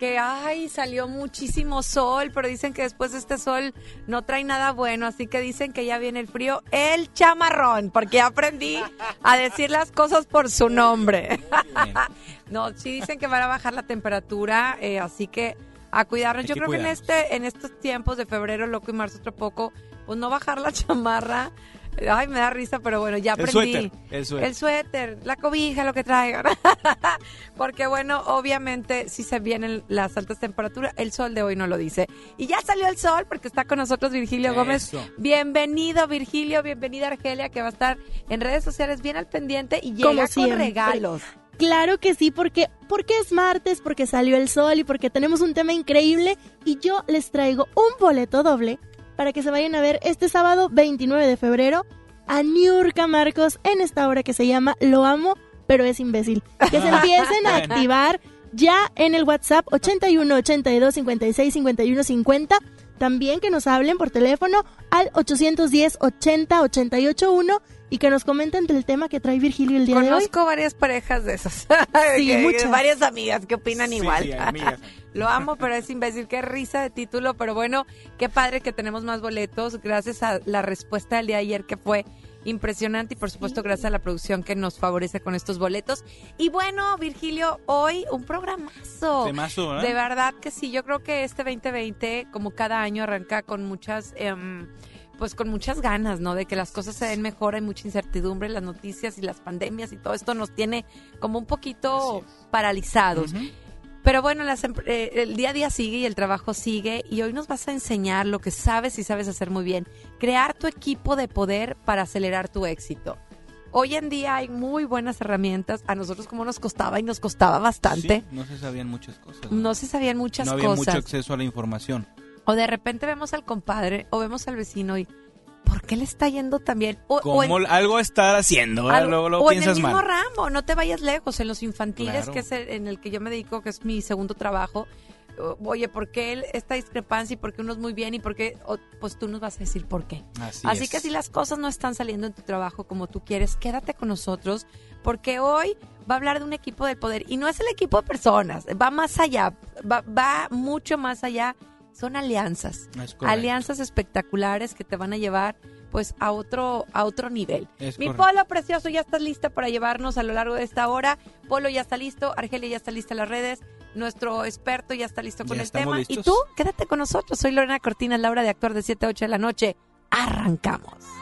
que, ay, salió muchísimo sol, pero dicen que después de este sol no trae nada bueno, así que dicen que ya viene el frío, el chamarrón, porque ya aprendí a decir las cosas por su nombre. no, sí dicen que van a bajar la temperatura, eh, así que a cuidarnos. Hay Yo que creo que en este, en estos tiempos de febrero, loco y marzo otro poco, pues no bajar la chamarra. Ay, me da risa, pero bueno, ya El aprendí. suéter, el suéter. El suéter, la cobija, lo que traigan. Porque bueno, obviamente si se vienen las altas temperaturas, el sol de hoy no lo dice. Y ya salió el sol porque está con nosotros Virgilio Gómez. Bienvenido Virgilio, bienvenida Argelia que va a estar en redes sociales bien al pendiente y llega Como con regalos. Claro que sí, porque, porque es martes, porque salió el sol y porque tenemos un tema increíble y yo les traigo un boleto doble para que se vayan a ver este sábado 29 de febrero a Niurka Marcos en esta obra que se llama Lo amo, pero es imbécil. Que se empiecen a activar ya en el WhatsApp 81 82 56 51 50. También que nos hablen por teléfono al 810 80 88 1 y que nos comenten del tema que trae Virgilio el día de hoy. Conozco varias parejas de esas. Sí, Que- muchas. Varias amigas que opinan Sí, igual. sí, amigas. Lo amo, pero es imbécil. Qué risa de título, pero bueno, qué padre que tenemos más boletos gracias a la respuesta del día de ayer que fue impresionante y por supuesto gracias a la producción que nos favorece con estos boletos. Y bueno, Virgilio, hoy un programazo. Temazo, ¿verdad? De verdad que sí, yo creo que este 2020, como cada año, arranca con muchas, em, pues con muchas ganas, ¿no? De que las cosas se den mejor, hay mucha incertidumbre, las noticias y las pandemias y todo esto nos tiene como un poquito paralizados. Pero bueno, las eh, el día a día sigue y el trabajo sigue y hoy nos vas a enseñar lo que sabes y sabes hacer muy bien. Crear tu equipo de poder para acelerar tu éxito. Hoy en día hay muy buenas herramientas. A nosotros como nos costaba y nos costaba bastante. Sí, no se sabían muchas cosas. No se sabían muchas No había mucho acceso a la información. O de repente vemos al compadre o vemos al vecino y ¿por qué le está yendo tan bien? O, en, algo estar haciendo, ¿verdad? algo- luego, luego o en el mismo mal. ramo, no te vayas lejos, en los infantiles, Claro. que es el- en el que yo me dedico, que es mi segundo trabajo. Oye, ¿por qué esta discrepancia y por qué unos muy bien y por qué? o- pues tú nos vas a decir por qué. Así, Así es. que si las cosas no están saliendo en tu trabajo como tú quieres, quédate con nosotros porque hoy va a hablar de un equipo del poder y no es el equipo de personas, va más allá, va, va mucho más allá. Son alianzas, alianzas espectaculares que te van a llevar pues a otro a otro nivel. Es Mi correcto. Polo precioso ya está lista para llevarnos a lo largo de esta hora. Polo ya está listo, Argelia ya está lista en las redes. Nuestro experto ya está listo con Ya el tema. Y tú, quédate con nosotros. Soy Lorena Cortina, la hora de actuar de 7 a 8 de la noche. Arrancamos.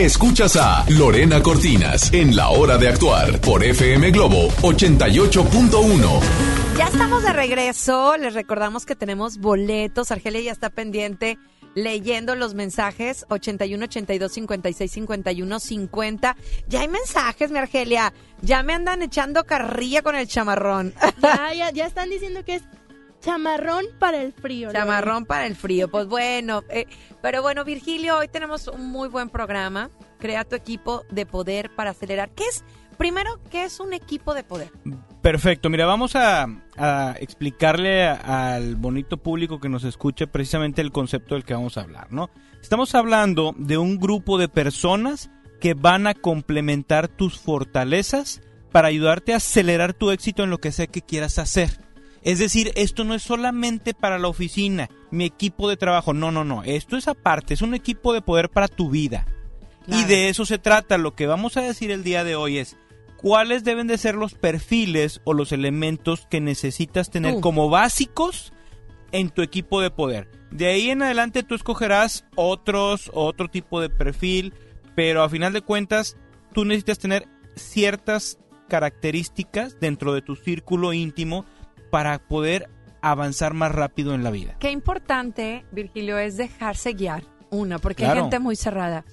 Escuchas a Lorena Cortinas en La Hora de Actuar por FM Globo 88.1. Ya estamos de regreso. Les recordamos que tenemos boletos. Argelia ya está pendiente leyendo los mensajes 81 82 56 51 50. Ya hay mensajes, mi Argelia. Ya me andan echando carrilla con el chamarrón. Ya, ya, ya están diciendo que es chamarrón para el frío. Chamarrón para el frío. Pues bueno, eh, pero bueno, Virgilio, hoy tenemos un muy buen programa. Crea tu equipo de poder para acelerar. ¿Qué es? Primero, ¿qué es un equipo de poder? Perfecto, mira, vamos a, a explicarle a- al bonito público que nos escuche precisamente el concepto del que vamos a hablar, ¿no? Estamos hablando de un grupo de personas que van a complementar tus fortalezas para ayudarte a acelerar tu éxito en lo que sea que quieras hacer. Es decir, esto no es solamente para la oficina, mi equipo de trabajo, no, no, no, esto es aparte, es un equipo de poder para tu vida. Y de eso se trata. Lo que vamos a decir el día de hoy es cuáles deben de ser los perfiles o los elementos que necesitas tener como básicos en tu equipo de poder. De ahí en adelante tú escogerás otros, otro tipo de perfil, pero a final de cuentas tú necesitas tener ciertas características dentro de tu círculo íntimo para poder avanzar más rápido en la vida. Qué importante, Virgilio, es dejarse guiar. Una, porque hay gente muy cerrada.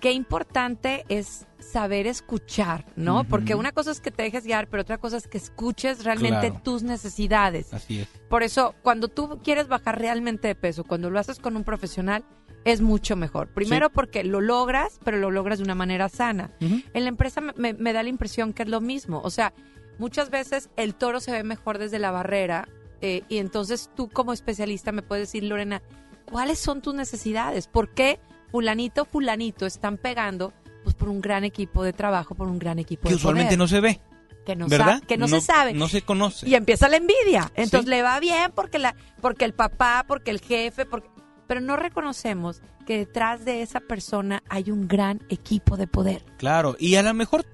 Qué importante es saber escuchar, ¿no? Porque una cosa es que te dejes guiar, pero otra cosa es que escuches realmente Claro. tus necesidades. Así es. Por eso, cuando tú quieres bajar realmente de peso, cuando lo haces con un profesional, es mucho mejor. Primero porque lo logras, pero lo logras de una manera sana. En la empresa me, me da la impresión que es lo mismo. O sea, muchas veces el toro se ve mejor desde la barrera eh, y entonces tú como especialista me puedes decir, Lorena, ¿cuáles son tus necesidades? ¿Por qué fulanito, fulanito están pegando? Pues por un gran equipo de trabajo, por un gran equipo Que de usualmente poder, no se ve, que no, ¿verdad? que no, se sabe. No se conoce. Y empieza la envidia. Entonces Sí. le va bien porque la, porque el papá, porque el jefe, porque pero no reconocemos que detrás de esa persona hay un gran equipo de poder. Claro, y a lo mejor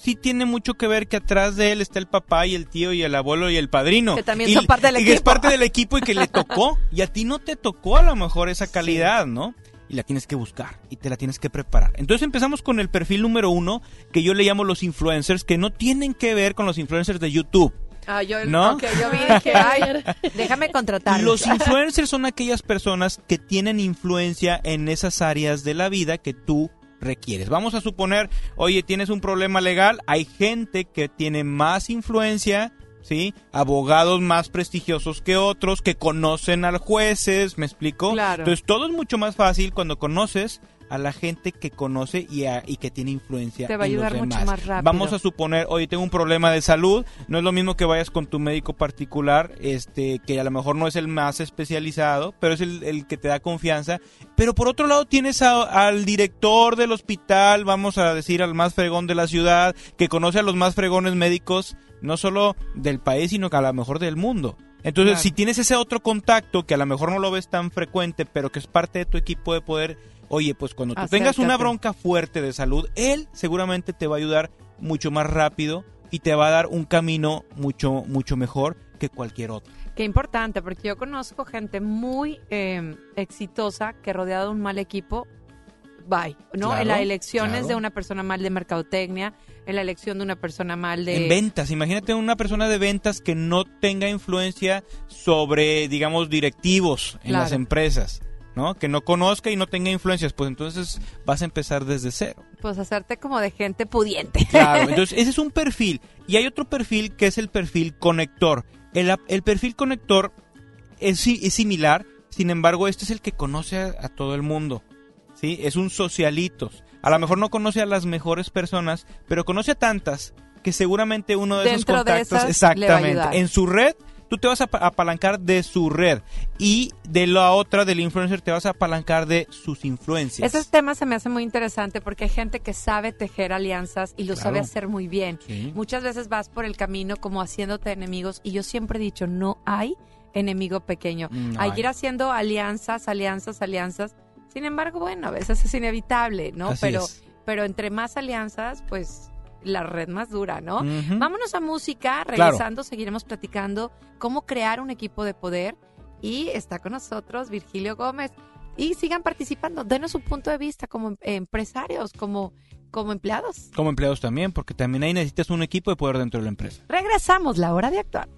sí tiene mucho que ver que atrás de él está el papá y el tío y el abuelo y el padrino. Que también Y- son parte del y que es parte del equipo y que le tocó. y a ti no te tocó a lo mejor esa calidad, ¿no? Y la tienes que buscar y te la tienes que preparar. Entonces empezamos con el perfil número uno, que yo le llamo los influencers, que no tienen que ver con los influencers de YouTube. Ah, yo, ¿No? ok, yo vi que ay, déjame contratar. Los influencers son aquellas personas que tienen influencia en esas áreas de la vida que tú requieres. Vamos a suponer, oye, tienes un problema legal, hay gente que tiene más influencia, ¿sí? Abogados más prestigiosos que otros, que conocen a los jueces, ¿me explico? Claro. Entonces todo es mucho más fácil cuando conoces a la gente que conoce y, a- y que tiene influencia Te va a en los ayudar mucho más rápido. Vamos a suponer, oye, tengo un problema de salud, no es lo mismo que vayas con tu médico particular, este, que a lo mejor no es el más especializado, pero es el, el que te da confianza. Pero por otro lado tienes a- al director del hospital, vamos a decir al más fregón de la ciudad, que conoce a los más fregones médicos, no solo del país, sino que a lo mejor del mundo. Entonces, Claro. si tienes ese otro contacto que a lo mejor no lo ves tan frecuente, pero que es parte de tu equipo de poder, oye, pues cuando tú tengas una bronca fuerte de salud, él seguramente te va a ayudar mucho más rápido y te va a dar un camino mucho, mucho mejor que cualquier otro. Qué importante, porque yo conozco gente muy eh, exitosa que rodeada de un mal equipo, bye, ¿no? Claro, en las elecciones claro. de una persona mal de mercadotecnia, en la elección de una persona mal de... En ventas, imagínate una persona de ventas que no tenga influencia sobre, digamos, directivos en Claro. las empresas, ¿no? Que no conozca y no tenga influencias, pues entonces vas a empezar desde cero. Pues hacerte como de gente pudiente. Claro, entonces ese es un perfil. Y hay otro perfil que es el perfil conector. El, el perfil conector es, es similar, sin embargo, este es el que conoce a, a todo el mundo. ¿sí? Es un socialitos. A lo mejor no conoce a las mejores personas, pero conoce a tantas que seguramente uno de esos Dentro de contactos, a exactamente, en su red, tú te vas a apa- apalancar de su red y de la otra, del influencer, te vas a apalancar de sus influencias. Ese tema se me hace muy interesante porque hay gente que sabe tejer alianzas y lo Claro. sabe hacer muy bien. Sí. Muchas veces vas por el camino como haciéndote enemigos y yo siempre he dicho, no hay enemigo pequeño. No hay hay. que ir haciendo alianzas, alianzas, alianzas. Sin embargo, bueno, a veces es inevitable, ¿no? Así pero, es. pero entre más alianzas, pues la red más dura, ¿no? Vámonos a música, Claro. regresando seguiremos platicando cómo crear un equipo de poder y está con nosotros Virgilio Gómez. y sigan participando. Denos su punto de vista como em- empresarios, como, como empleados. Como empleados también, porque también ahí necesitas un equipo de poder dentro de la empresa. Regresamos, la hora de actuar.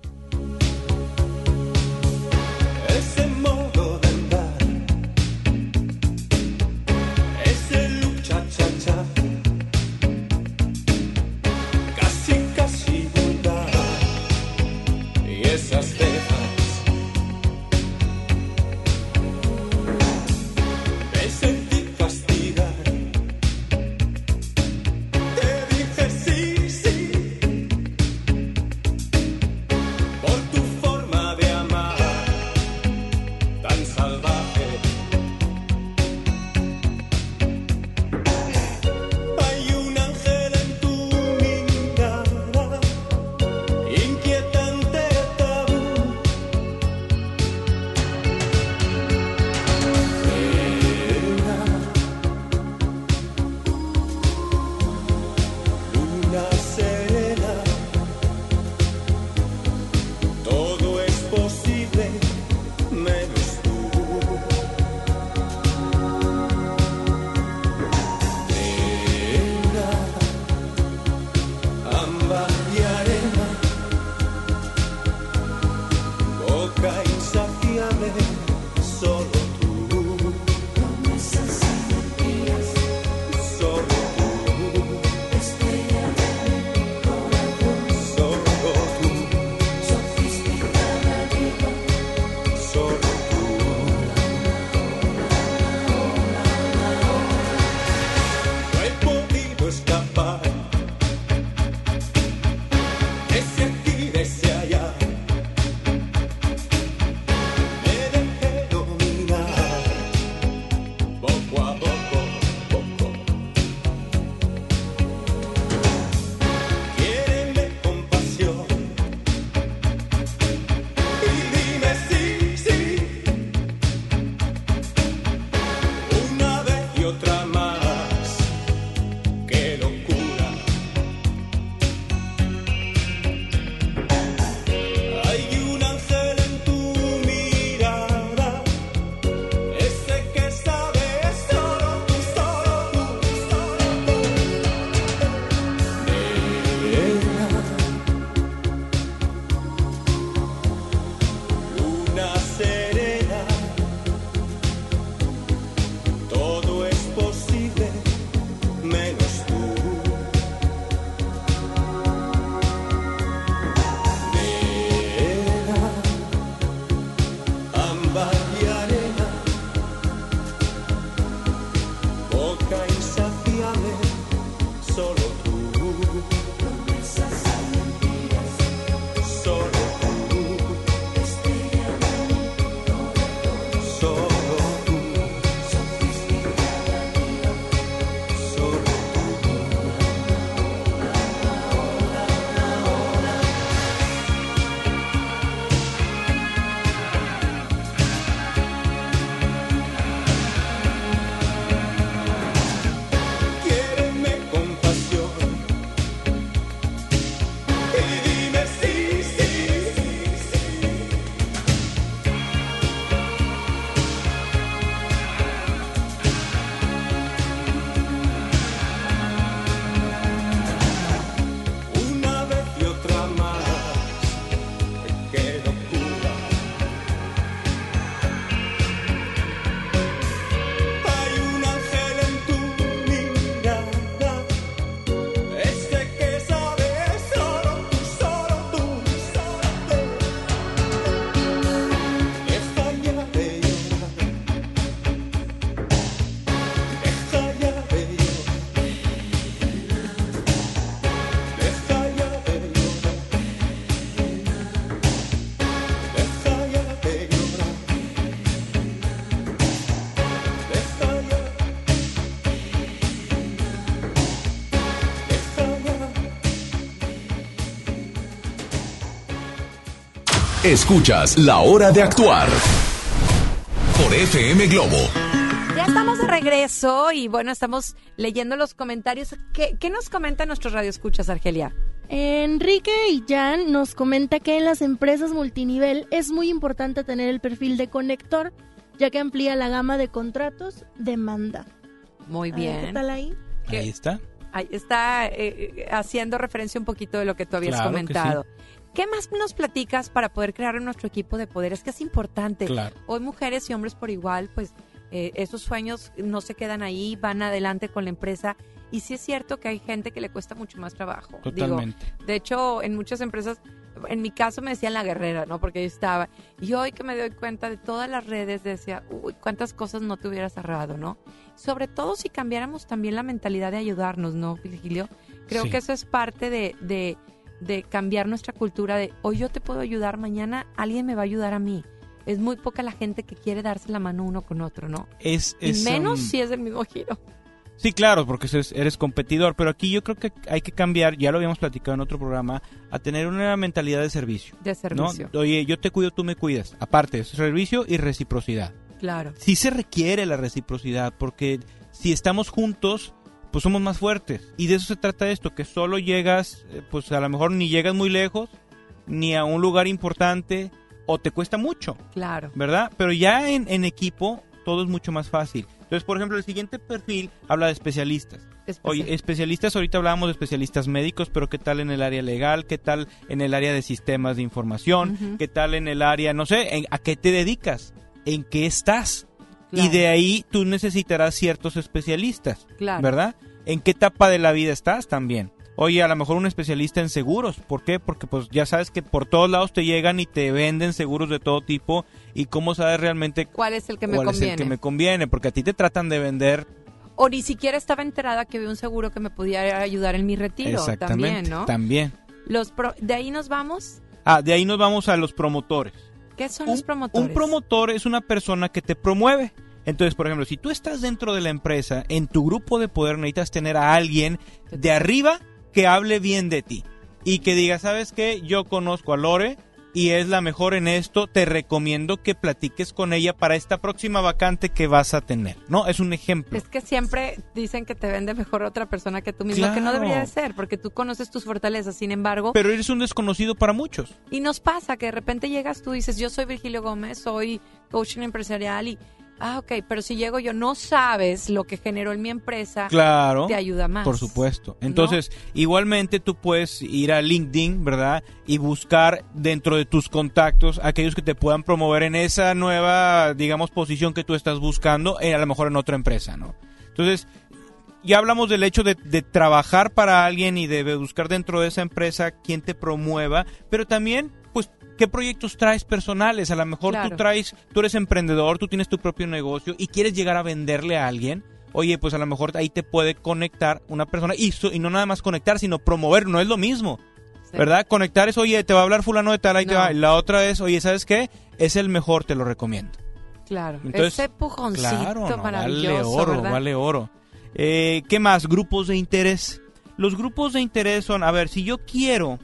Escuchas La Hora de Actuar por FM Globo. Ya estamos de regreso y bueno, estamos leyendo los comentarios. ¿Qué, qué nos comentan nuestros radioescuchas, Argelia? Enrique y Jan nos comenta que en las empresas multinivel es muy importante tener el perfil de conector, ya que amplía la gama de contratos demanda. Muy A ver, ¿Qué bien. tal ahí? ¿Qué? Ahí está. Ahí está eh, eh, haciendo referencia un poquito de lo que tú habías Claro que comentado. ¿Qué más nos platicas para poder crear nuestro equipo de poder? Es que es importante. Claro. Hoy mujeres y hombres por igual, pues eh, esos sueños no se quedan ahí, van adelante con la empresa. Y sí es cierto que hay gente que le cuesta mucho más trabajo. Digo, Totalmente. de hecho, en muchas empresas, en mi caso me decían la guerrera, ¿no? Porque yo estaba. Y hoy que me doy cuenta de todas las redes, decía, uy, cuántas cosas no te hubieras cerrado, ¿no? Sobre todo si cambiáramos también la mentalidad de ayudarnos, ¿no, Virgilio? Creo Sí. que eso es parte de, de, de cambiar nuestra cultura de hoy yo te puedo ayudar, mañana alguien me va a ayudar a mí. Es muy poca la gente que quiere darse la mano uno con otro, ¿no? Es, Y menos um, si es del mismo giro. Sí, claro, porque eres, eres competidor, pero aquí yo creo que hay que cambiar, ya lo habíamos platicado en otro programa, a tener una mentalidad de servicio. De ¿no? servicio. Oye, yo te cuido, tú me cuidas. Aparte, servicio y reciprocidad. Claro. Sí se requiere la reciprocidad, porque si estamos juntos, pues somos más fuertes. Y de eso se trata esto, que solo llegas, eh, pues a lo mejor ni llegas muy lejos, ni a un lugar importante, o te cuesta mucho. Claro. ¿verdad? Pero ya en, en equipo todo es mucho más fácil. Entonces, por ejemplo, el siguiente perfil habla de especialistas. Oye, Especial. especialistas, ahorita hablábamos de especialistas médicos, pero ¿qué tal en el área legal? ¿Qué tal en el área de sistemas de información? Ujú. ¿Qué tal en el área, no sé, en- a qué te dedicas? ¿En qué estás? Claro. Y de ahí tú necesitarás ciertos especialistas, Claro. ¿verdad? ¿En qué etapa de la vida estás también? Oye, a lo mejor un especialista en seguros. ¿Por qué? Porque pues ya sabes que por todos lados te llegan y te venden seguros de todo tipo y cómo sabes realmente ¿Cuál es el que me cuál conviene? es el que me conviene, porque a ti te tratan de vender O ni siquiera estaba enterada que había un seguro que me pudiera ayudar en mi retiro. exactamente, También, ¿no? también. Los pro- de ahí nos vamos. Ah, de ahí nos vamos a los promotores. ¿Qué son Un, los promotores? un promotor es una persona que te promueve. Entonces, por ejemplo, si tú estás dentro de la empresa, en tu grupo de poder necesitas tener a alguien de arriba que hable bien de ti y que diga, ¿sabes qué? Yo conozco a Lore y es la mejor en esto, te recomiendo que platiques con ella para esta próxima vacante que vas a tener. No, es un ejemplo. Es que siempre dicen que te vende mejor otra persona que tú mismo, que no debería de ser, porque tú conoces tus fortalezas. Sin embargo, Pero eres un desconocido para muchos. y nos pasa que de repente llegas tú y dices, yo soy Virgilio Gómez, soy coaching empresarial y, ah, ok, pero si llego yo, no sabes lo que generó en mi empresa, Claro. te ayuda más. Por supuesto. Entonces, igualmente tú puedes ir a LinkedIn, ¿verdad? Y buscar dentro de tus contactos aquellos que te puedan promover en esa nueva, digamos, posición que tú estás buscando, eh, a lo mejor en otra empresa, ¿no? Entonces, ya hablamos del hecho de, de trabajar para alguien y de buscar dentro de esa empresa quien te promueva, pero también, ¿qué proyectos traes personales? A lo mejor Claro. tú traes, tú eres emprendedor, tú tienes tu propio negocio y quieres llegar a venderle a alguien. Oye, pues a lo mejor ahí te puede conectar una persona y, no nada más conectar, sino promover, no es lo mismo. Sí. ¿Verdad? Conectar es, oye, te va a hablar fulano de tal, ahí te va. La otra es, oye, ¿sabes qué? Es el mejor, te lo recomiendo. Claro, Entonces, ese pujoncito Claro, no, vale oro, ¿verdad? vale oro. Eh, ¿Qué más? Grupos de interés. Los grupos de interés son, a ver, si yo quiero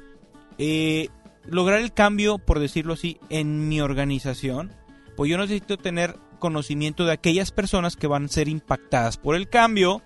eh, lograr el cambio, por decirlo así, en mi organización, pues yo necesito tener conocimiento de aquellas personas que van a ser impactadas por el cambio.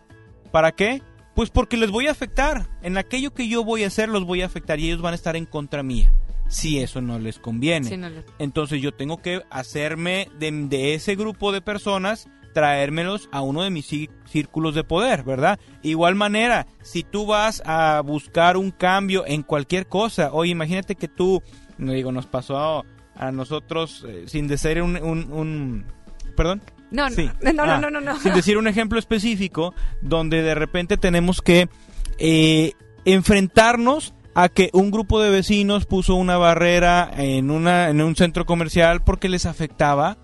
¿Para qué? Pues porque les voy a afectar. En aquello que yo voy a hacer los voy a afectar y ellos van a estar en contra mía. Si eso no les conviene. Sí, no le- Entonces yo tengo que hacerme de, de ese grupo de personas, traérmelos a uno de mis cí- círculos de poder, ¿verdad? Igual manera, si tú vas a buscar un cambio en cualquier cosa, oye, imagínate que tú, no digo, nos pasó a, nosotros eh, sin decir un, un, un- perdón, No, no, Sí. no, no, Ah, no, no, no. sin decir un ejemplo específico, donde de repente tenemos que eh, enfrentarnos a que un grupo de vecinos puso una barrera en, una, en un centro comercial porque les afectaba,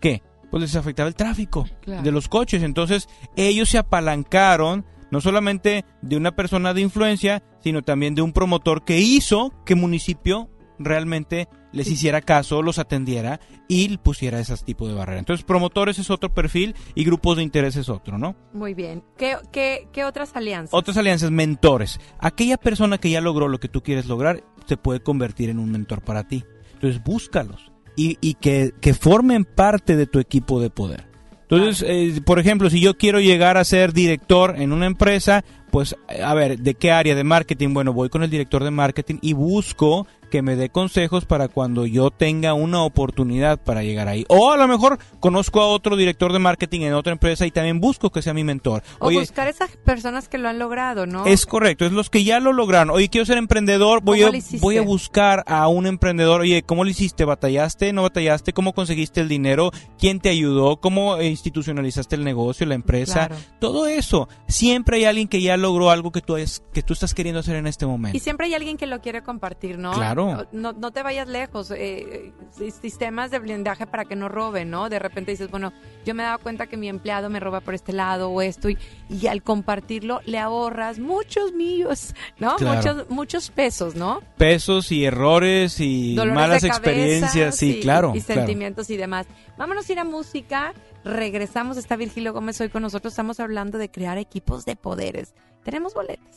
¿qué? Pues les afectaba el tráfico Claro. de los coches. Entonces ellos se apalancaron no solamente de una persona de influencia, sino también de un promotor que hizo que municipio realmente les hiciera caso, los atendiera y pusiera ese tipo de barrera. Entonces, promotores es otro perfil y grupos de interés es otro, ¿no? Muy bien. ¿Qué, qué, qué otras alianzas? Otras alianzas, mentores. Aquella persona que ya logró lo que tú quieres lograr se puede convertir en un mentor para ti. Entonces, búscalos y, y que, que formen parte de tu equipo de poder. Entonces, eh, por ejemplo, si yo quiero llegar a ser director en una empresa, pues, a ver, ¿de qué área de marketing? Bueno, voy con el director de marketing y busco que me dé consejos para cuando yo tenga una oportunidad para llegar ahí. O a lo mejor conozco a otro director de marketing en otra empresa y también busco que sea mi mentor. O Oye, buscar esas personas que lo han logrado, ¿no? es correcto, es los que ya lo lograron. Oye, quiero ser emprendedor, voy ¿Cómo a, voy a buscar a un emprendedor. Oye, ¿cómo lo hiciste? ¿Batallaste? ¿No batallaste? ¿Cómo conseguiste el dinero? ¿Quién te ayudó? ¿Cómo institucionalizaste el negocio, la empresa? Claro. Todo eso. Siempre hay alguien que ya logró algo que tú, es, que tú estás queriendo hacer en este momento. Y siempre hay alguien que lo quiere compartir, ¿no? Claro. No, no te vayas lejos. eh, eh, sistemas de blindaje para que no roben, ¿no? De repente dices, bueno, yo me he dado cuenta que mi empleado me roba por este lado o esto, y, y al compartirlo le ahorras muchos millos, ¿no? Claro. Muchos, muchos pesos, ¿no? Pesos y errores y Dolores malas de cabeza, experiencias, sí, y- claro. Y claro. sentimientos y demás. Vámonos a ir a música. Regresamos. Está Virgilio Gómez hoy con nosotros. Estamos hablando de crear equipos de poderes. Tenemos boletos.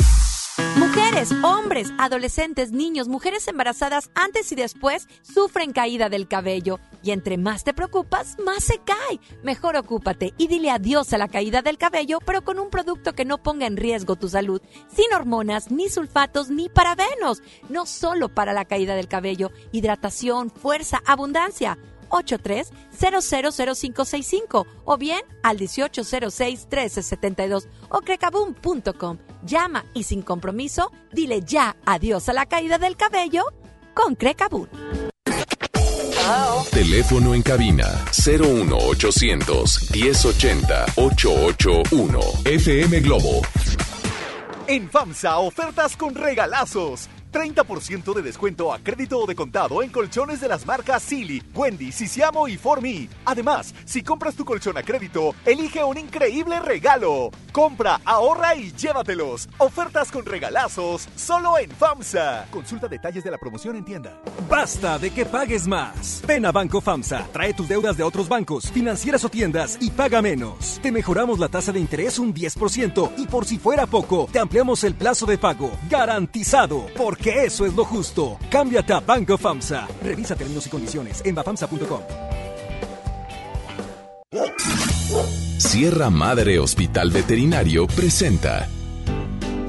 Mujeres, hombres, adolescentes, niños, mujeres embarazadas antes y después sufren caída del cabello. Y entre más te preocupas, más se cae. Mejor ocúpate y dile adiós a la caída del cabello, pero con un producto que no ponga en riesgo tu salud, sin hormonas, ni sulfatos, ni parabenos. No solo para la caída del cabello, hidratación, fuerza, abundancia. 883-0000565 o bien al 1806-1372 o crecabum.com. Llama y sin compromiso, dile ya adiós a la caída del cabello con Crecabum. Teléfono en cabina 01800 1080 881 FM Globo. En FAMSA, ofertas con regalazos. 30% de descuento a crédito o de contado en colchones de las marcas Silly, Wendy, Sisiamo y Formi. Además, si compras tu colchón a crédito, elige un increíble regalo. Compra, ahorra y llévatelos. Ofertas con regalazos solo en FAMSA. Consulta detalles de la promoción en tienda. Basta de que pagues más. Ven a Banco FAMSA, trae tus deudas de otros bancos, financieras o tiendas y paga menos. Te mejoramos la tasa de interés un 10% y por si fuera poco, te ampliamos el plazo de pago. Garantizado, porque eso es lo justo. Cámbiate a Banco FAMSA. Revisa términos y condiciones en bafamsa.com. Sierra Madre Hospital Veterinario presenta.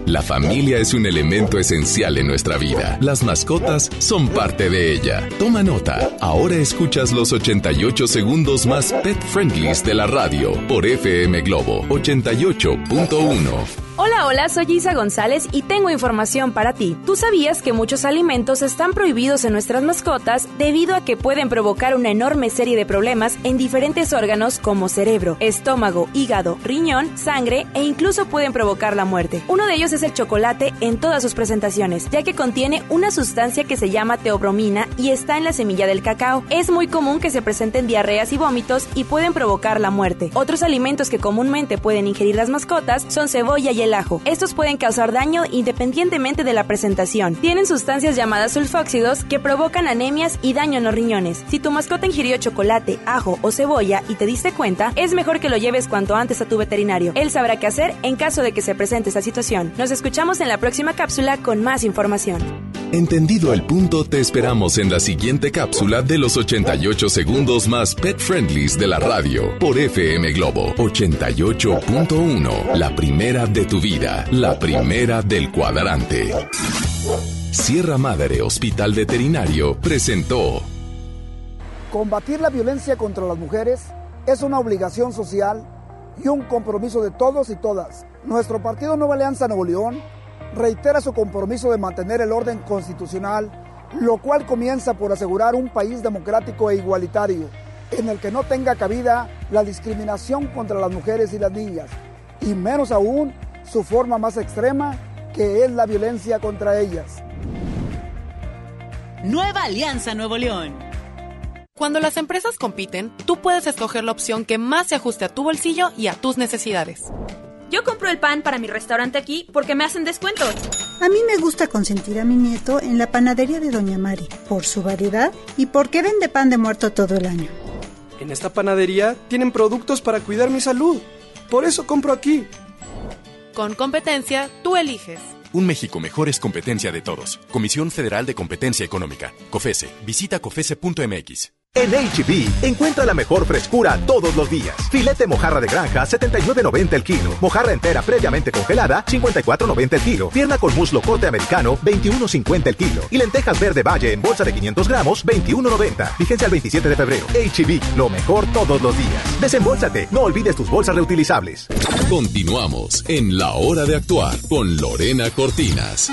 La familia es un elemento esencial en nuestra vida. Las mascotas son parte de ella. Toma nota. Ahora escuchas los 88 segundos más pet friendlies de la radio por FM Globo 88.1. Hola, hola, soy Isa González y tengo información para ti. ¿Tú sabías que muchos alimentos están prohibidos en nuestras mascotas debido a que pueden provocar una enorme serie de problemas en diferentes órganos como cerebro, estómago, hígado, riñón, sangre e incluso pueden provocar la muerte? Uno de ellos es el chocolate en todas sus presentaciones, ya que contiene una sustancia que se llama teobromina y está en la semilla del cacao. Es muy común que se presenten diarreas y vómitos y pueden provocar la muerte. Otros alimentos que comúnmente pueden ingerir las mascotas son cebolla y el ajo. Estos pueden causar daño independientemente de la presentación. Tienen sustancias llamadas sulfóxidos que provocan anemias y daño en los riñones. Si tu mascota ingirió chocolate, ajo o cebolla y te diste cuenta, es mejor que lo lleves cuanto antes a tu veterinario. Él sabrá qué hacer en caso de que se presente esta situación. Nos escuchamos en la próxima cápsula con más información. Entendido el punto, te esperamos en la siguiente cápsula de los 88 segundos más pet friendlies de la radio por FM Globo 88.1. La primera de tu vida, la primera del cuadrante. Sierra Madre Hospital Veterinario presentó. Combatir la violencia contra las mujeres es una obligación social y un compromiso de todos y todas. Nuestro partido Nueva Alianza Nuevo León reitera su compromiso de mantener el orden constitucional, lo cual comienza por asegurar un país democrático e igualitario, en el que no tenga cabida la discriminación contra las mujeres y las niñas, y menos aún su forma más extrema, que es la violencia contra ellas. Nueva Alianza Nuevo León. Cuando las empresas compiten, tú puedes escoger la opción que más se ajuste a tu bolsillo y a tus necesidades. Yo compro el pan para mi restaurante aquí porque me hacen descuento. A mí me gusta consentir a mi nieto en la panadería de Doña Mari por su variedad y porque vende pan de muerto todo el año. En esta panadería tienen productos para cuidar mi salud. Por eso compro aquí. Con competencia, tú eliges. Un México mejor es competencia de todos. Comisión Federal de Competencia Económica. COFESE. Visita COFESE.mx. En HB, encuentra la mejor frescura todos los días. Filete mojarra de granja, 79.90 el kilo. Mojarra entera previamente congelada, 54.90 el kilo. Pierna con muslo corte americano, 21.50 el kilo. Y lentejas verde valle en bolsa de 500 gramos, 21.90. Vigencia al 27 de febrero. HB, lo mejor todos los días. Desembolsate, no olvides tus bolsas reutilizables. Continuamos en La Hora de Actuar con Lorena Cortinas.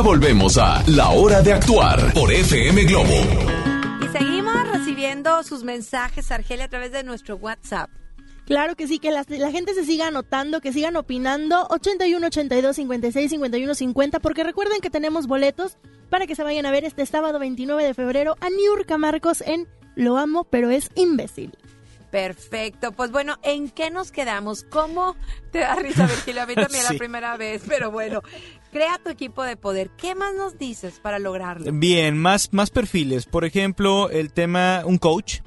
Ya volvemos a La Hora de Actuar por FM Globo. Y seguimos recibiendo sus mensajes, Argelia, a través de nuestro WhatsApp. Claro que sí, que la, la gente se siga anotando, que sigan opinando. 81 82 56 51 50, porque recuerden que tenemos boletos para que se vayan a ver este sábado 29 de febrero a Niurka Marcos en Lo amo, pero es imbécil. Perfecto. Pues bueno, ¿en qué nos quedamos? ¿Cómo te da risa, Virgilio? A mí también Sí. la primera vez, pero bueno. Crea tu equipo de poder. ¿Qué más nos dices para lograrlo? Bien, más, más perfiles. Por ejemplo, el tema, un coach.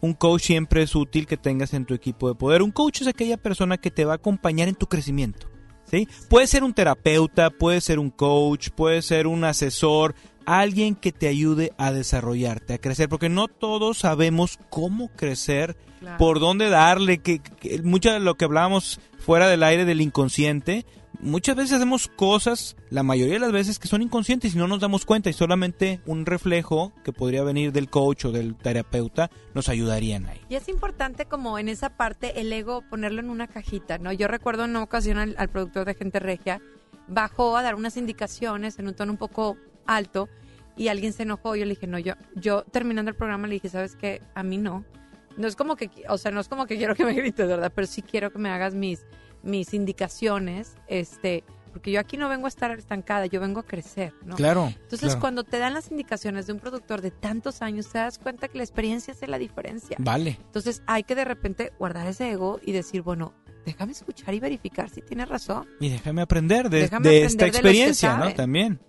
Un coach siempre es útil que tengas en tu equipo de poder. Un coach es aquella persona que te va a acompañar en tu crecimiento. ¿sí? Puede ser un terapeuta, puede ser un coach, puede ser un asesor, alguien que te ayude a desarrollarte, a crecer, porque no todos sabemos cómo crecer, Claro. por dónde darle, que, que mucho de lo que hablábamos fuera del aire del inconsciente, muchas veces hacemos cosas, la mayoría de las veces que son inconscientes y no nos damos cuenta y solamente un reflejo que podría venir del coach o del terapeuta nos ayudarían ahí. Y es importante como en esa parte el ego ponerlo en una cajita, ¿no? Yo recuerdo en una ocasión al, productor de Gente Regia bajó a dar unas indicaciones en un tono un poco alto y alguien se enojó. Yo le dije, no, yo, yo terminando el programa le dije, ¿sabes qué? A mí no. No es como que, o sea, no es como que quiero que me grites, ¿verdad? Pero sí quiero que me hagas mis, mis indicaciones, este, porque yo aquí no vengo a estar estancada, yo vengo a crecer, ¿no? Claro, Entonces, claro. cuando te dan las indicaciones de un productor de tantos años, te das cuenta que la experiencia hace la diferencia. Vale. Entonces hay que de repente guardar ese ego y decir, bueno, déjame escuchar y verificar si tiene razón. Y déjame aprender de, Déjame de aprender esta de experiencia, ¿no? También.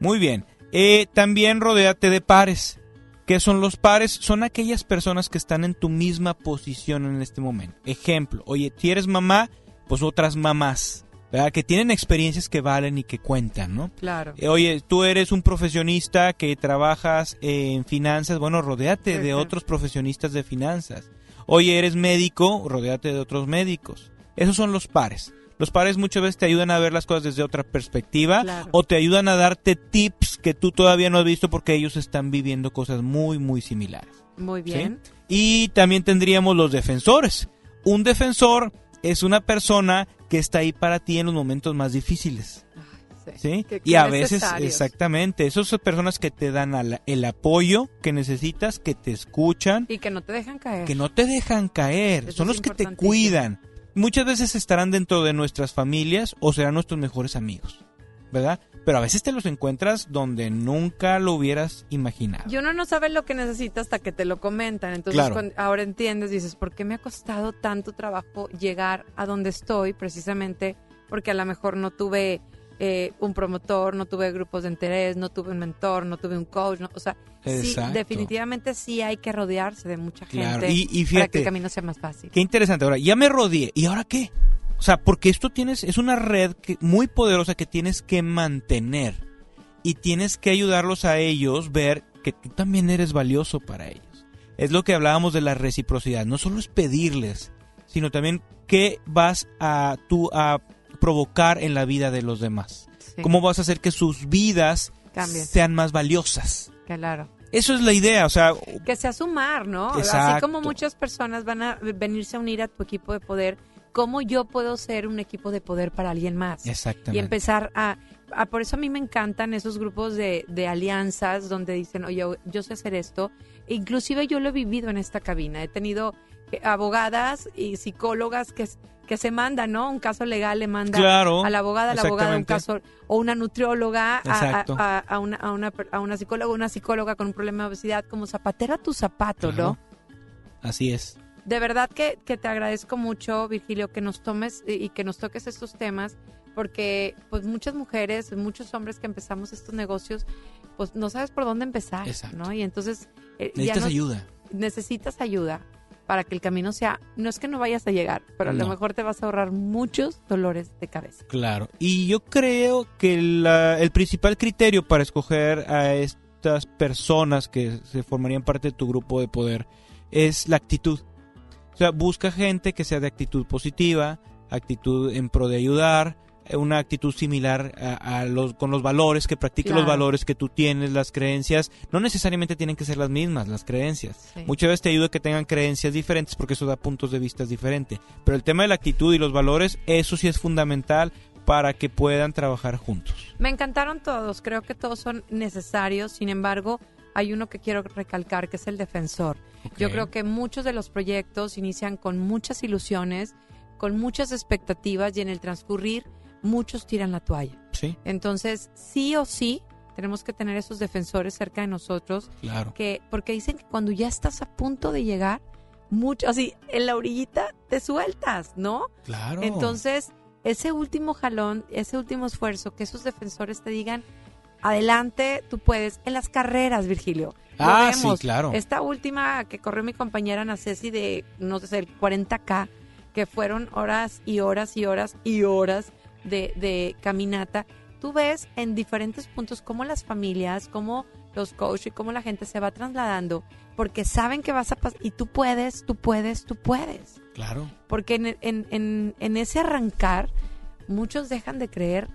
Muy bien. Eh, también rodéate de pares. ¿Qué son los pares? Son aquellas personas que están en tu misma posición en este momento. Ejemplo, oye, si eres mamá, pues otras mamás, ¿verdad? Que tienen experiencias que valen y que cuentan, ¿no? Claro. Eh, Oye, tú eres un profesionista que trabajas en finanzas, bueno, rodéate de otros profesionistas de finanzas. Oye, eres médico, rodéate de otros médicos. Esos son los pares. Los pares muchas veces te ayudan a ver las cosas desde otra perspectiva Claro. o te ayudan a darte tips que tú todavía no has visto porque ellos están viviendo cosas muy, muy similares. Muy ¿sí? bien. Y también tendríamos los defensores. Un defensor es una persona que está ahí para ti en los momentos más difíciles. ¿sí? Qué- Y a veces, exactamente, esas son personas que te dan al- el apoyo que necesitas, que te escuchan, Y que no te dejan caer. que no te dejan caer, Eso son los que te cuidan. Muchas veces estarán dentro de nuestras familias o serán nuestros mejores amigos, ¿verdad? Pero a veces te los encuentras donde nunca lo hubieras imaginado. Y uno no sabe lo que necesita hasta que te lo comentan. Entonces, Claro. cuando- ahora entiendes, dices, ¿por qué me ha costado tanto trabajo llegar a donde estoy? Precisamente porque a lo mejor no tuve eh, un promotor, no tuve grupos de interés, no tuve un mentor, no tuve un coach. no- o sea, sí, definitivamente sí hay que rodearse de mucha Claro, gente y- para que el camino sea más fácil. Qué interesante. Ahora, ya me rodeé. ¿Y ahora qué? O sea, porque esto tienes, es una red que, muy poderosa que tienes que mantener. Y tienes que ayudarlos a ellos ver que tú también eres valioso para ellos. Es lo que hablábamos de la reciprocidad. No solo es pedirles, sino también qué vas a tú a provocar en la vida de los demás. Sí. ¿Cómo vas a hacer que sus vidas sean más valiosas? Claro. Eso es la idea, o sea, Que sea sumar, ¿no? Así Exacto. como muchas personas van a venirse a unir a tu equipo de poder, ¿cómo yo puedo ser un equipo de poder para alguien más? Exactamente. Y empezar a, a- Por eso a mí me encantan esos grupos de, de alianzas donde dicen, oye, yo sé hacer esto. E inclusive yo lo he vivido en esta cabina. He tenido eh, abogadas y psicólogas que, que se mandan, ¿no? Un caso legal le manda Claro, a la abogada, a la abogada un caso o una nutrióloga a, a- una, a, una, a una psicóloga, una psicóloga con un problema de obesidad, como zapatero a tu zapato, ¿no? Claro. así es. De verdad que, que te agradezco mucho, Virgilio, que nos tomes y que nos toques estos temas, porque pues muchas mujeres, muchos hombres que empezamos estos negocios, pues no sabes por dónde empezar, Exacto. ¿no? Y entonces... eh, Necesitas nos- ayuda. Necesitas ayuda para que el camino sea, no es que no vayas a llegar, pero a lo mejor te vas a ahorrar muchos dolores de cabeza. Claro. Y yo creo que la- el principal criterio para escoger a estas personas que se formarían parte de tu grupo de poder es la actitud. O sea, busca gente que sea de actitud positiva, actitud en pro de ayudar, eh, una actitud similar a, a los con los valores, que practique los valores que tú tienes, las creencias. No necesariamente tienen que ser las mismas, las creencias. Sí. Muchas veces te ayuda que tengan creencias diferentes porque eso da puntos de vista diferentes. Pero el tema de la actitud y los valores, eso sí es fundamental para que puedan trabajar juntos. Me encantaron todos, creo que todos son necesarios, sin embargo, hay uno que quiero recalcar, que es el defensor. Yo creo que muchos de los proyectos inician con muchas ilusiones, con muchas expectativas y en el transcurrir muchos tiran la toalla. Sí, Entonces, sí o sí, tenemos que tener esos defensores cerca de nosotros, claro. que porque dicen que cuando ya estás a punto de llegar, mucho, así, en la orillita te sueltas, ¿no? Claro. Entonces, ese último jalón, ese último esfuerzo, que esos defensores te digan, adelante, tú puedes. En las carreras, Virgilio. Ah, sí, claro. Esta última que corrió mi compañera Ana Ceci de, no sé, el 40K, que fueron horas y horas y horas y horas de, de caminata. Tú ves en diferentes puntos cómo las familias, cómo los coaches y cómo la gente se va trasladando, porque saben que vas a pasar, y tú puedes, tú puedes, tú puedes. Claro. Porque en, en, en, en ese arrancar, muchos dejan de creer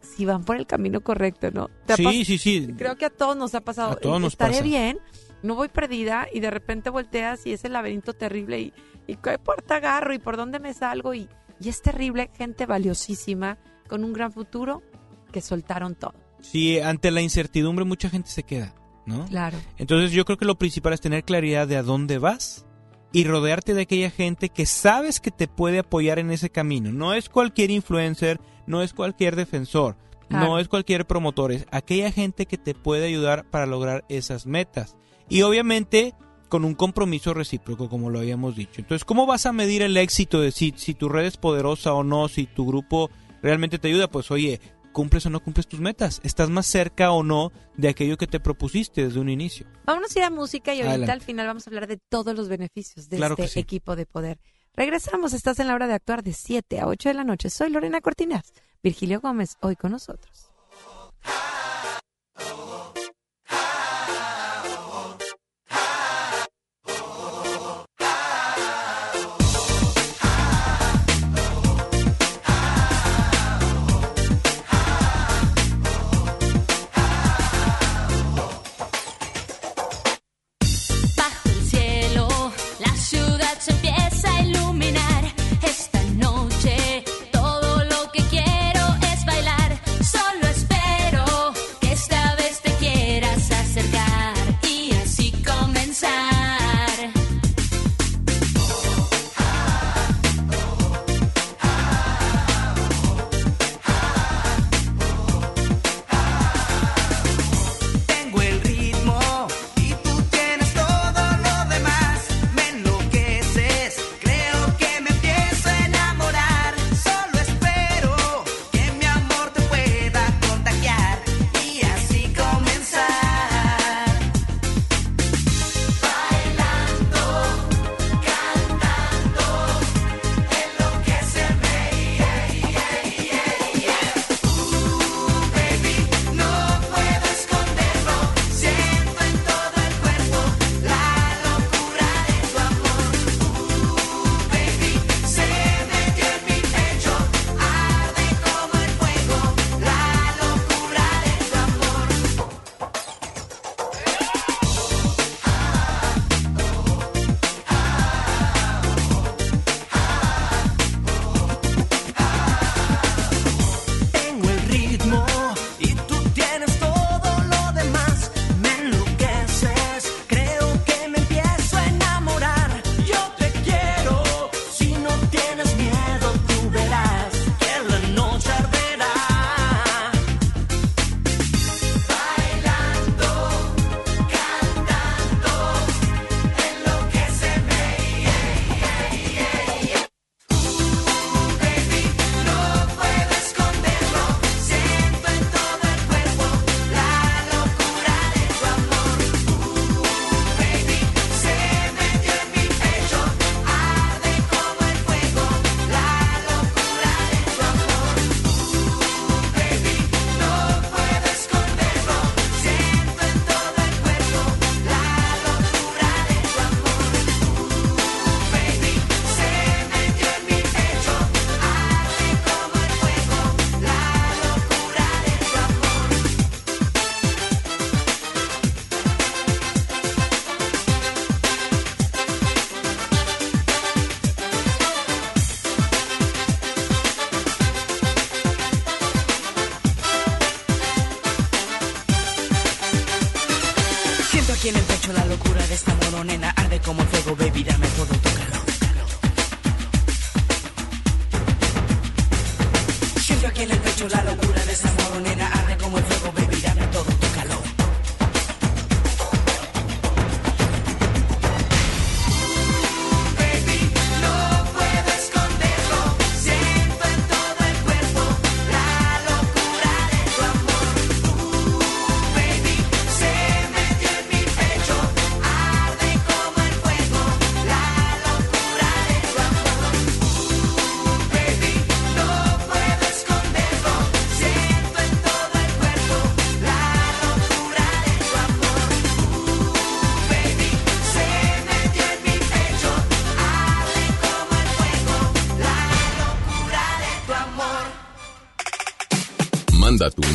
si van por el camino correcto, ¿no? ¿Te ha Sí, sí, sí. Creo que a todos nos ha pasado. A todos nos Estaré pasa. bien, no voy perdida y de repente volteas y es el laberinto terrible y, y qué puerta agarro y por dónde me salgo y, y es terrible, gente valiosísima con un gran futuro que soltaron todo. Sí, ante la incertidumbre mucha gente se queda, ¿no? Claro. Entonces yo creo que lo principal es tener claridad de a dónde vas y rodearte de aquella gente que sabes que te puede apoyar en ese camino. No es cualquier influencer, no es cualquier defensor, Claro. no es cualquier promotor, es aquella gente que te puede ayudar para lograr esas metas. Y obviamente con un compromiso recíproco, como lo habíamos dicho. Entonces, ¿cómo vas a medir el éxito de si, si tu red es poderosa o no, si tu grupo realmente te ayuda? Pues oye, ¿cumples o no cumples tus metas? ¿Estás más cerca o no de aquello que te propusiste desde un inicio? Vámonos a ir a música y ahorita Adelante. al final vamos a hablar de todos los beneficios de Claro este sí. equipo de poder. Regresamos, estás en la hora de actuar de 7 a 8 de la noche. Soy Lorena Cortinas, Virgilio Gómez, hoy con nosotros.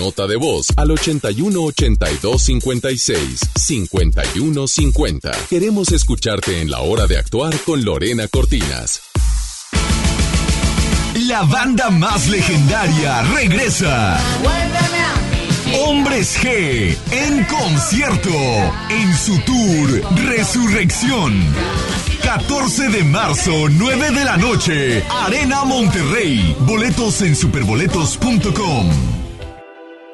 Nota de voz al 81 82 56 51 50. Queremos escucharte en la hora de actuar con Lorena Cortinas. La banda más legendaria regresa. Hombres G en concierto en su tour Resurrección. 14 de marzo, 9 de la noche, Arena Monterrey. Boletos en superboletos.com.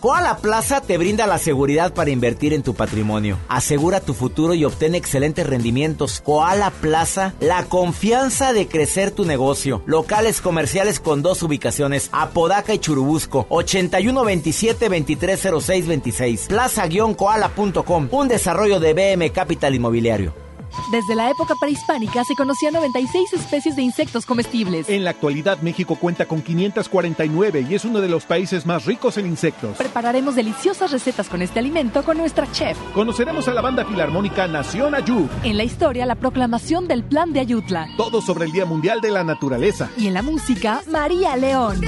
Koala Plaza te brinda la seguridad para invertir en tu patrimonio. Asegura tu futuro y obtén excelentes rendimientos. Koala Plaza, la confianza de crecer tu negocio. Locales comerciales con dos ubicaciones, Apodaca y Churubusco, 8127-230626. Plaza-koala.com, un desarrollo de BM Capital Inmobiliario. Desde la época prehispánica se conocían 96 especies de insectos comestibles. En la actualidad México cuenta con 549 y es uno de los países más ricos en insectos. Prepararemos deliciosas recetas con este alimento con nuestra chef. Conoceremos a la banda filarmónica Nación Ayud. En la historia, la proclamación del Plan de Ayutla. Todo sobre el Día Mundial de la Naturaleza. Y en la música, María León.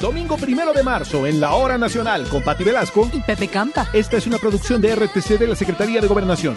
Domingo primero de marzo en la Hora Nacional con Pati Velasco y Pepe Campa. Esta es una producción de RTC de la Secretaría de Gobernación.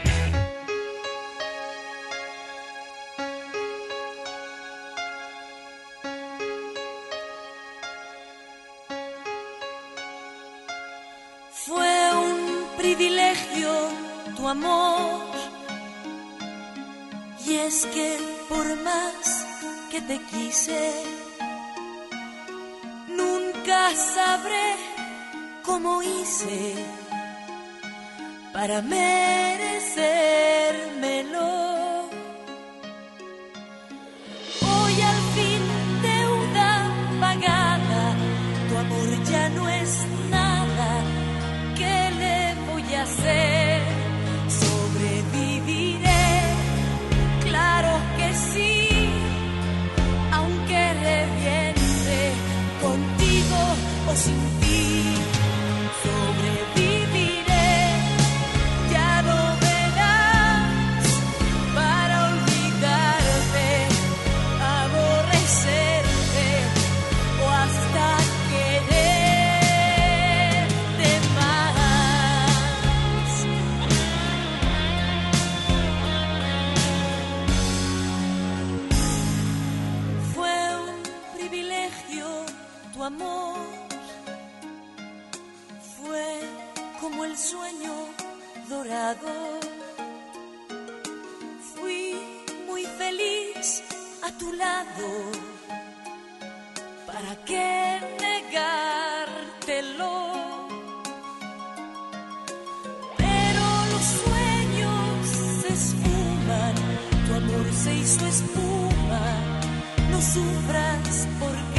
Cómo hice para merecérmelo. Sueño dorado. Fui muy feliz a tu lado. ¿Para qué negártelo? Pero los sueños se esfuman, tu amor se hizo espuma. No sufras porque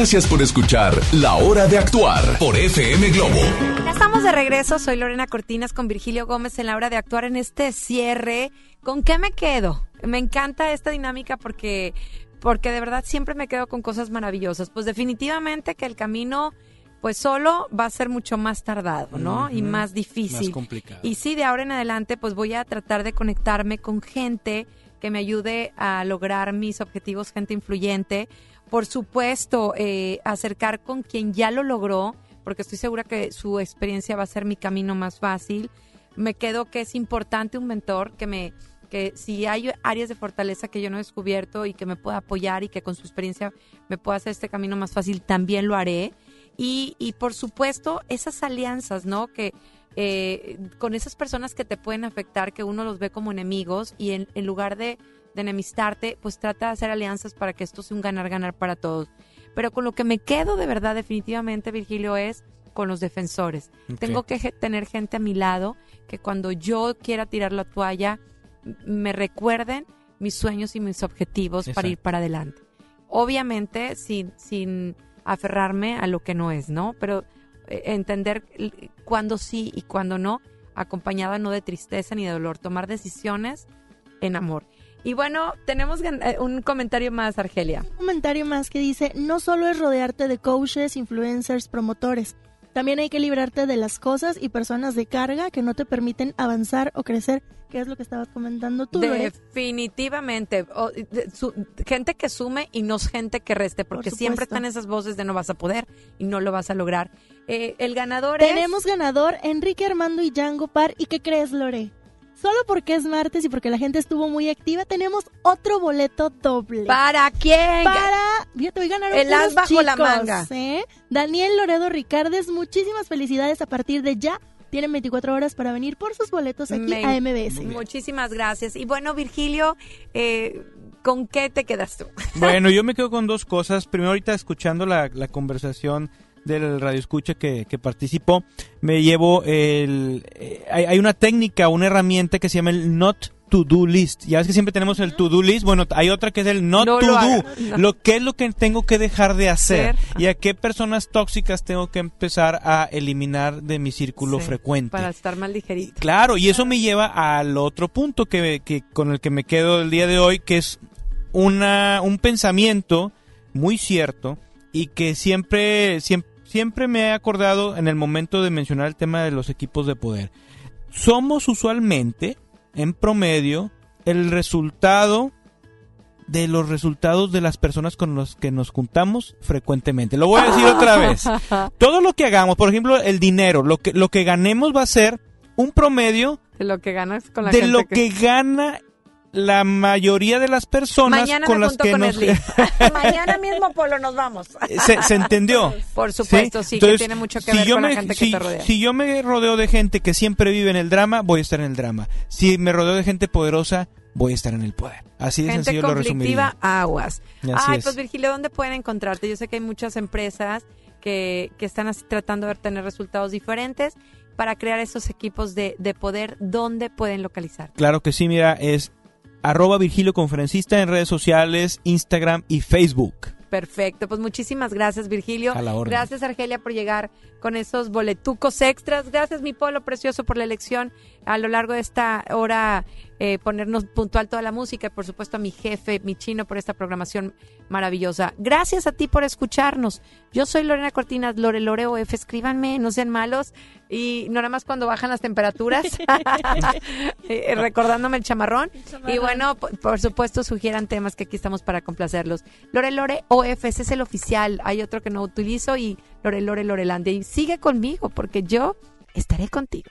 Gracias por escuchar La Hora de Actuar por FM Globo. Ya estamos de regreso, soy Lorena Cortinas con Virgilio Gómez en la hora de actuar en este cierre. ¿Con qué me quedo? Me encanta esta dinámica porque, porque de verdad siempre me quedo con cosas maravillosas. Pues definitivamente que el camino, pues solo va a ser mucho más tardado, ¿no? Y más difícil. Más complicado. Y sí, de ahora en adelante, pues voy a tratar de conectarme con gente que me ayude a lograr mis objetivos, gente influyente. Por supuesto, eh, acercar con quien ya lo logró, porque estoy segura que su experiencia va a ser mi camino más fácil. Me quedo que es importante un mentor que me que si hay áreas de fortaleza que yo no he descubierto y que me pueda apoyar y que con su experiencia me pueda hacer este camino más fácil, también lo haré. Y, por supuesto, esas alianzas, ¿no? Que eh, con esas personas que te pueden afectar, que uno los ve como enemigos y en lugar de, de enemistarte, pues trata de hacer alianzas para que esto sea un ganar-ganar para todos. Pero con lo que me quedo de verdad definitivamente, Virgilio, es con los defensores. Tengo que tener gente a mi lado que cuando yo quiera tirar la toalla, me recuerden mis sueños y mis objetivos para ir para adelante. Obviamente sin, sin aferrarme a lo que no es, ¿no? Pero eh, entender cuándo sí y cuándo no, acompañada no de tristeza ni de dolor, tomar decisiones en amor. Y bueno, tenemos eh, un comentario más, Argelia. Un comentario más que dice, no solo es rodearte de coaches, influencers, promotores, también hay que librarte de las cosas y personas de carga que no te permiten avanzar o crecer, que es lo que estabas comentando tú, Lore. Definitivamente. O, de- su- gente que sume y no es gente que reste, porque Por siempre están esas voces de no vas a poder y no lo vas a lograr. Eh, el ganador es... Tenemos ganador Enrique Armando y Django Par. ¿Y qué crees, Lore? Solo porque es martes y porque la gente estuvo muy activa, tenemos otro boleto doble. ¿Para quién? Para... Fíjate, hoy ganaron El as bajo la chicos, manga. ¿eh? Daniel Loredo Ricardes, muchísimas felicidades a partir de ya. Tienen 24 horas para venir por sus boletos aquí Me- a MBS. Muchísimas gracias. Y bueno, Virgilio, eh, ¿con qué te quedas tú? Bueno, yo me quedo con dos cosas. Primero, ahorita escuchando la, la conversación del radio escucha que, que participó, me llevo el... eh, hay, hay una técnica, una herramienta que se llama el NOT to-do list. Ya ves que siempre tenemos el to-do list. Bueno, hay otra que es el not No to lo do. haga, no. Lo que es lo que tengo que dejar de hacer. Y a qué personas tóxicas tengo que empezar a eliminar de mi círculo Sí, frecuente. Para estar más ligerito. Claro, y eso me lleva al otro punto que, que con el que me quedo el día de hoy, que es una, un pensamiento muy cierto y que siempre, siempre, siempre me he acordado en el momento de mencionar el tema de los equipos de poder. Somos usualmente, en promedio, el resultado de los resultados de las personas con las que nos juntamos frecuentemente. Lo voy a decir otra vez. Todo lo que hagamos, por ejemplo, el dinero, lo que, lo que ganemos va a ser un promedio De lo que ganas con la de gente lo que gana la mayoría de las personas Mañana con me las que con nos... Mañana mismo, Polo, nos vamos. ¿Se, se entendió? Por supuesto, sí, que tiene mucho que ver yo con la me- gente que si- te rodea. Si yo me rodeo de gente que siempre vive en el drama, voy a estar en el drama. Si me rodeo de gente poderosa, voy a estar en el poder. Así de Gente sencillo lo resumiría. aguas. Así Ay, es. pues Virgilio, ¿dónde pueden encontrarte? Yo sé que hay muchas empresas que, que están así tratando de tener resultados diferentes para crear esos equipos de, de poder. ¿Dónde pueden localizar? Claro que sí, mira, es arroba Virgilio Conferencista en redes sociales, Instagram y Facebook. Perfecto, pues muchísimas gracias Virgilio. A la orden. Gracias Argelia por llegar con esos boletucos extras. Gracias mi polo precioso por la elección a lo largo de esta hora eh, ponernos puntual toda la música y por supuesto a mi jefe, mi chino por esta programación maravillosa. Gracias a ti por escucharnos. Yo soy Lorena Cortinas, Lore Lore OF, escríbanme, no sean malos y no nada más cuando bajan las temperaturas, Eh, recordándome el chamarrón. Y bueno, por, por supuesto sugieran temas que aquí estamos para complacerlos. Lore Lore OF, ese es el oficial. Hay otro que no utilizo y Lore Lore Lorelandia. Y sigue conmigo porque yo estaré contigo.